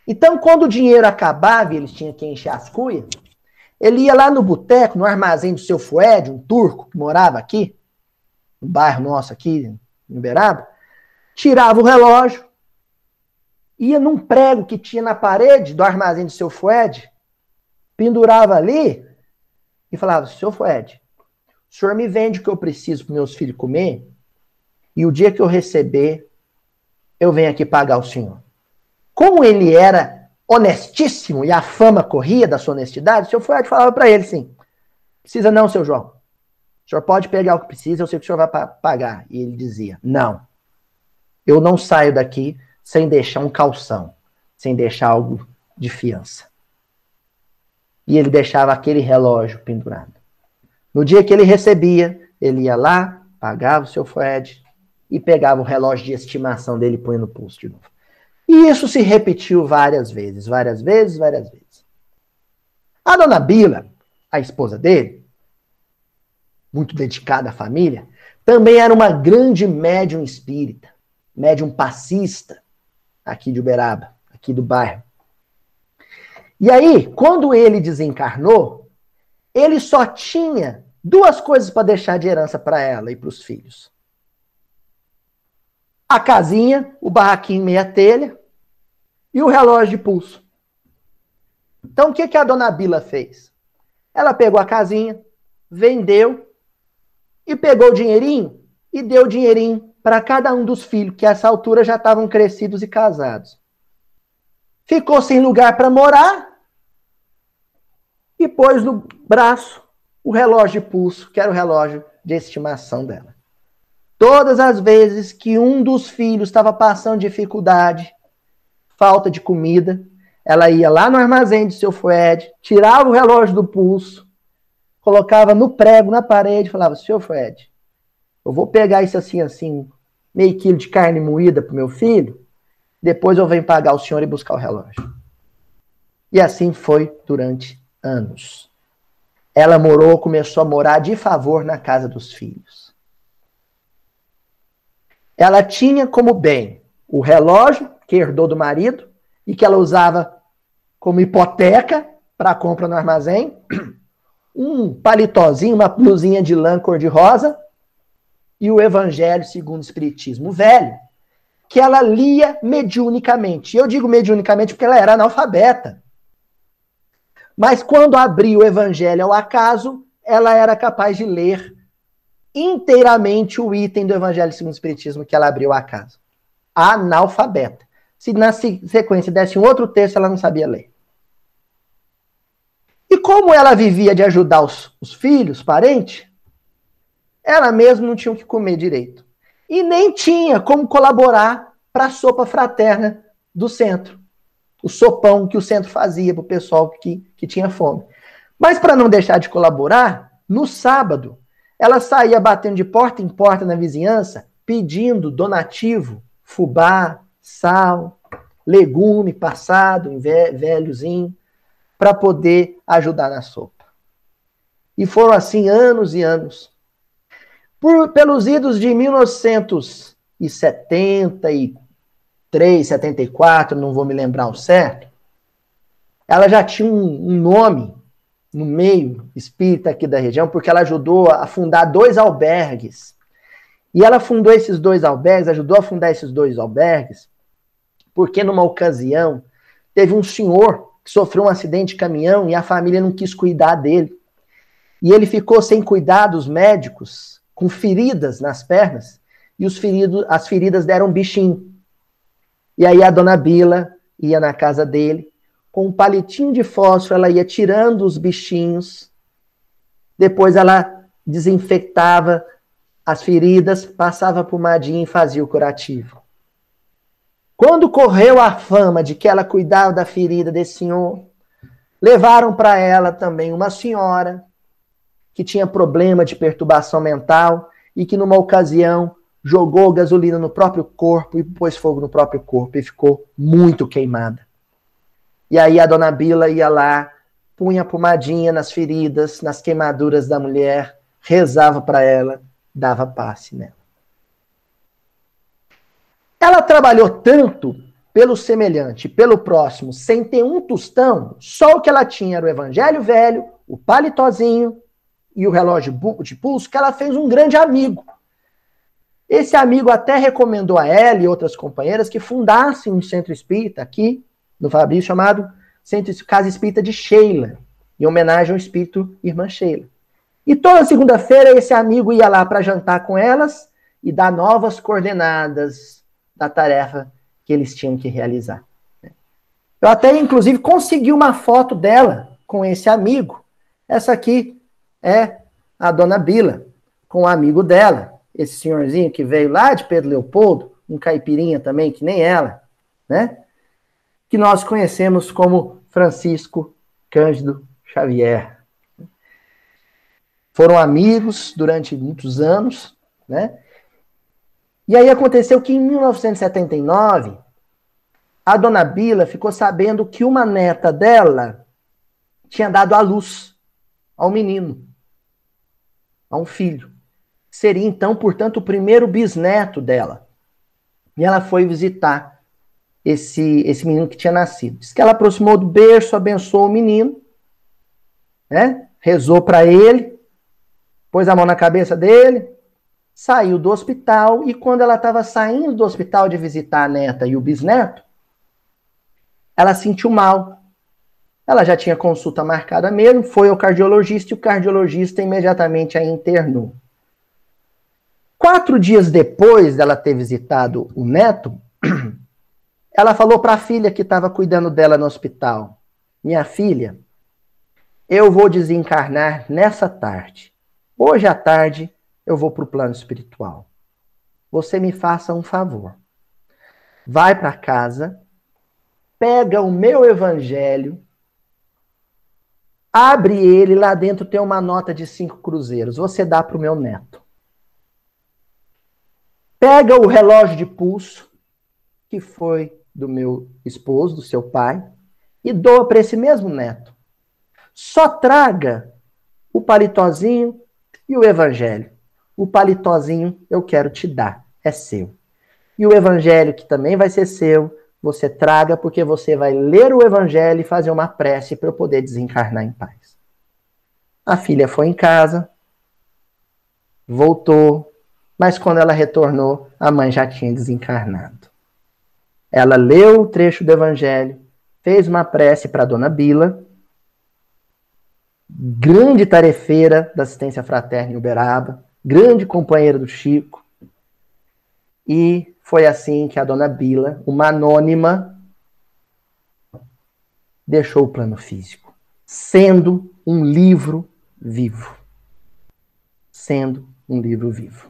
Então, quando o dinheiro acabava e eles tinham que encher as cuias, ele ia lá no boteco, no armazém do seu Fued, um turco que morava aqui, no bairro nosso aqui, em Uberaba, tirava o relógio, ia num prego que tinha na parede do armazém do seu Fued, pendurava ali e falava, seu Fued, o senhor me vende o que eu preciso para meus filhos comer? e o dia que eu receber, eu venho aqui pagar o senhor. Como ele era honestíssimo e a fama corria da sua honestidade, o senhor Fuad falava para ele assim: precisa não, seu João. O senhor pode pegar o que precisa, eu sei que o senhor vai pagar. E ele dizia: não, eu não saio daqui sem deixar um calção, sem deixar algo de fiança. E ele deixava aquele relógio pendurado. No dia que ele recebia, ele ia lá, pagava o seu Fred, e pegava o relógio de estimação dele e punha no pulso de novo. E isso se repetiu várias vezes, várias vezes, várias vezes. A dona Bila, a esposa dele, muito dedicada à família, também era uma grande médium espírita, médium passista, aqui de Uberaba, aqui do bairro. E aí, quando ele desencarnou, ele só tinha duas coisas para deixar de herança para ela e para os filhos a casinha, o barraquinho meia telha e o relógio de pulso. Então, o que, que a dona Bila fez? Ela pegou a casinha, vendeu e pegou o dinheirinho e deu o dinheirinho para cada um dos filhos, que a essa altura já estavam crescidos e casados. Ficou sem lugar para morar e pôs no braço o relógio de pulso, que era o relógio de estimação dela. Todas as vezes que um dos filhos estava passando dificuldade, falta de comida, ela ia lá no armazém de seu Fred, tirava o relógio do pulso, colocava no prego, na parede, falava: Seu Fred, eu vou pegar isso assim, assim, meio quilo de carne moída para meu filho, depois eu venho pagar o senhor e buscar o relógio. E assim foi durante anos. Ela morou, começou a morar de favor na casa dos filhos ela tinha como bem o relógio que herdou do marido e que ela usava como hipoteca para compra no armazém, um palitozinho, uma blusinha de lã cor-de-rosa e o Evangelho segundo o Espiritismo velho, que ela lia mediunicamente. Eu digo mediunicamente porque ela era analfabeta. Mas quando abria o Evangelho ao acaso, ela era capaz de ler inteiramente o item do Evangelho segundo o Espiritismo que ela abriu a casa. Analfabeta. Se na sequência desse um outro texto, ela não sabia ler. E como ela vivia de ajudar os, os filhos, parentes, ela mesma não tinha o que comer direito. E nem tinha como colaborar para a sopa fraterna do centro. O sopão que o centro fazia para o pessoal que, que tinha fome. Mas para não deixar de colaborar, no sábado, ela saía batendo de porta em porta na vizinhança, pedindo donativo, fubá, sal, legume passado, velhozinho, para poder ajudar na sopa. E foram assim anos e anos. Por, pelos idos de 1973, 74, não vou me lembrar o certo, ela já tinha um, um nome no meio espírita aqui da região, porque ela ajudou a fundar dois albergues. E ela fundou esses dois albergues, ajudou a fundar esses dois albergues, porque numa ocasião teve um senhor que sofreu um acidente de caminhão e a família não quis cuidar dele. E ele ficou sem cuidados médicos, com feridas nas pernas, e os feridos, as feridas deram bichinho. E aí a dona Bila ia na casa dele, com um palitinho de fósforo, ela ia tirando os bichinhos, depois ela desinfectava as feridas, passava pomadinha e fazia o curativo. Quando correu a fama de que ela cuidava da ferida desse senhor, levaram para ela também uma senhora que tinha problema de perturbação mental e que numa ocasião jogou gasolina no próprio corpo e pôs fogo no próprio corpo e ficou muito queimada. E aí a dona Bila ia lá, punha pomadinha nas feridas, nas queimaduras da mulher, rezava para ela, dava passe nela. Ela trabalhou tanto pelo semelhante, pelo próximo, sem ter um tostão, só o que ela tinha era o evangelho velho, o palitozinho e o relógio de pulso, que ela fez um grande amigo. Esse amigo até recomendou a ela e outras companheiras que fundassem um centro espírita aqui no Fabrício chamado Centro Casa Espírita de Sheila, em homenagem ao espírito irmã Sheila. E toda segunda-feira esse amigo ia lá para jantar com elas e dar novas coordenadas da tarefa que eles tinham que realizar. Eu até, inclusive, consegui uma foto dela com esse amigo. Essa aqui é a dona Bila, com um amigo dela, esse senhorzinho que veio lá de Pedro Leopoldo, um caipirinha também, que nem ela, né? Que nós conhecemos como Francisco Cândido Xavier. Foram amigos durante muitos anos, né? E aí aconteceu que em 1979, a dona Bila ficou sabendo que uma neta dela tinha dado à luz ao menino a um filho. Seria então, portanto, o primeiro bisneto dela. E ela foi visitar esse, esse menino que tinha nascido. Diz que ela aproximou do berço, abençoou o menino, né? rezou para ele, pôs a mão na cabeça dele, saiu do hospital e quando ela estava saindo do hospital de visitar a neta e o bisneto, ela sentiu mal. Ela já tinha consulta marcada mesmo, foi ao cardiologista e o cardiologista imediatamente a internou. Quatro dias depois dela ter visitado o neto, ela falou para a filha que estava cuidando dela no hospital: Minha filha, eu vou desencarnar nessa tarde. Hoje à tarde eu vou para o plano espiritual. Você me faça um favor. Vai para casa, pega o meu evangelho Abre ele, lá dentro tem uma nota de cinco cruzeiros. Você dá para o meu neto. Pega o relógio de pulso, que foi do meu esposo, do seu pai, e doa para esse mesmo neto. Só traga o palitozinho e o evangelho. O palitozinho eu quero te dar, é seu. E o evangelho, que também vai ser seu, você traga, porque você vai ler o evangelho e fazer uma prece para eu poder desencarnar em paz. A filha foi em casa, voltou, mas quando ela retornou, a mãe já tinha desencarnado. Ela leu o trecho do evangelho, fez uma prece para dona Bila, grande tarefeira da assistência fraterna em Uberaba, grande companheira do Chico, e foi assim que a dona Bila, uma anônima, deixou o plano físico, sendo um livro vivo. Sendo um livro vivo.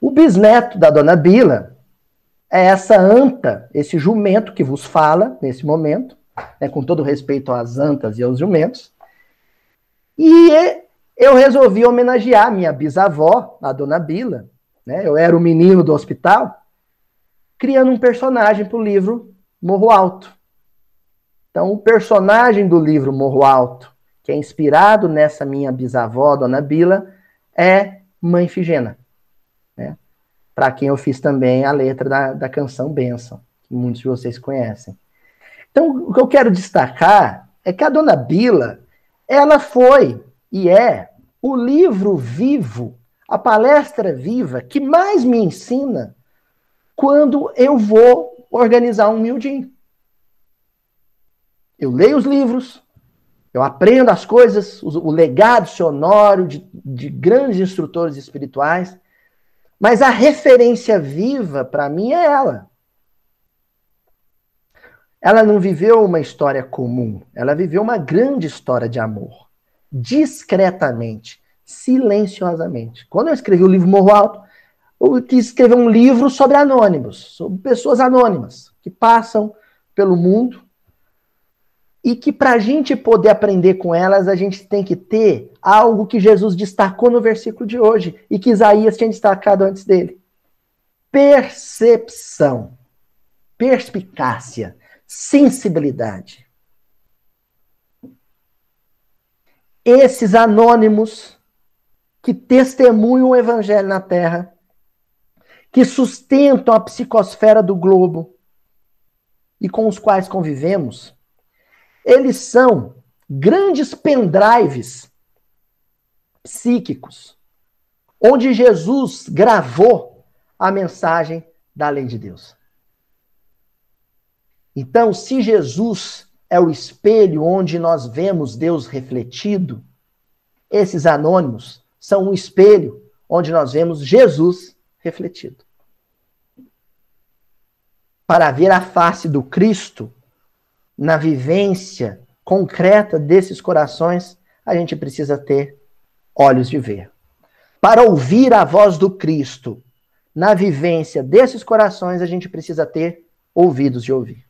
O bisneto da dona Bila é essa anta, esse jumento que vos fala nesse momento, né, com todo respeito às antas e aos jumentos. E eu resolvi homenagear minha bisavó, a dona Bila, né? Eu era o menino do hospital. criando um personagem para o livro Morro Alto. Então, o personagem do livro Morro Alto, que é inspirado nessa minha bisavó, Dona Bila, é Mãe Figena. Para quem eu fiz também a letra da, da canção Benção, que muitos de vocês conhecem. Então, o que eu quero destacar é que a Dona Bila, ela foi e é o livro vivo, a palestra viva que mais me ensina quando eu vou organizar um mildinho. Eu leio os livros, eu aprendo as coisas, o, o legado sonoro de, de grandes instrutores espirituais, mas a referência viva para mim é ela. Ela não viveu uma história comum, ela viveu uma grande história de amor, discretamente, silenciosamente. Quando eu escrevi o livro Morro Alto, eu quis escrever um livro sobre anônimos, sobre pessoas anônimas que passam pelo mundo e que para a gente poder aprender com elas, a gente tem que ter algo que Jesus destacou no versículo de hoje e que Isaías tinha destacado antes dele: percepção, perspicácia, sensibilidade. Esses anônimos que testemunham o evangelho na terra, que sustentam a psicosfera do globo e com os quais convivemos, eles são grandes pendrives psíquicos, onde Jesus gravou a mensagem da lei de Deus. Então, se Jesus é o espelho onde nós vemos Deus refletido, esses anônimos são um espelho onde nós vemos Jesus refletido. Para ver a face do Cristo, na vivência concreta desses corações, a gente precisa ter olhos de ver. Para ouvir a voz do Cristo na vivência desses corações, a gente precisa ter ouvidos de ouvir.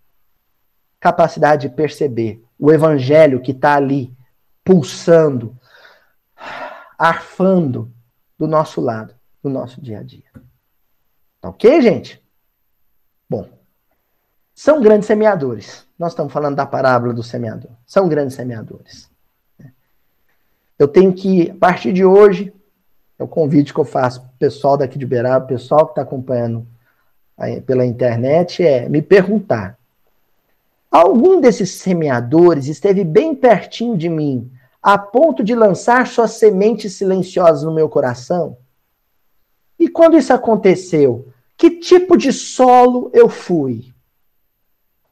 Capacidade de perceber o evangelho que está ali, pulsando, arfando do nosso lado, do nosso dia a dia. Tá ok, gente? Bom, são grandes semeadores. Nós estamos falando da parábola do semeador. São grandes semeadores. Eu tenho que, a partir de hoje, é o convite que eu faço para o pessoal daqui de Uberaba, o pessoal que está acompanhando pela internet, é me perguntar: algum desses semeadores esteve bem pertinho de mim, a ponto de lançar suas sementes silenciosas no meu coração? E quando isso aconteceu, que tipo de solo eu fui?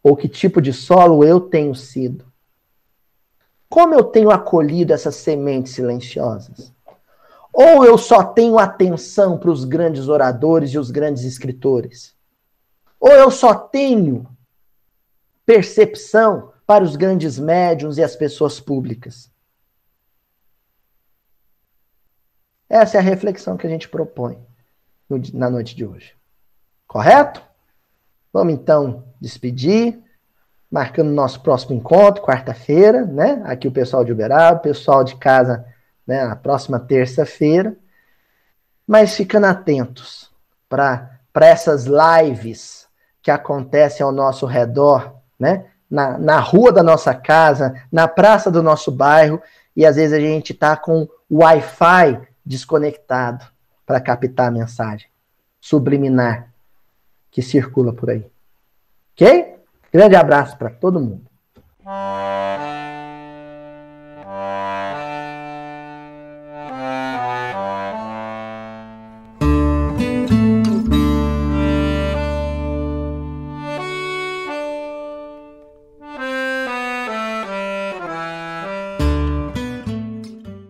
Ou que tipo de solo eu tenho sido? Como eu tenho acolhido essas sementes silenciosas? Ou eu só tenho atenção para os grandes oradores e os grandes escritores? Ou eu só tenho percepção para os grandes médiums e as pessoas públicas? Essa é a reflexão que a gente propõe na noite de hoje. Correto? Vamos então despedir, marcando nosso próximo encontro, quarta-feira, né? Aqui o pessoal de Uberaba, o pessoal de casa, né? Na próxima terça-feira. Mas ficando atentos para essas lives que acontecem ao nosso redor, né? Na, na rua da nossa casa, na praça do nosso bairro, e às vezes a gente está com o Wi-Fi desconectado para captar a mensagem subliminar que circula por aí. Ok? Grande abraço para todo mundo.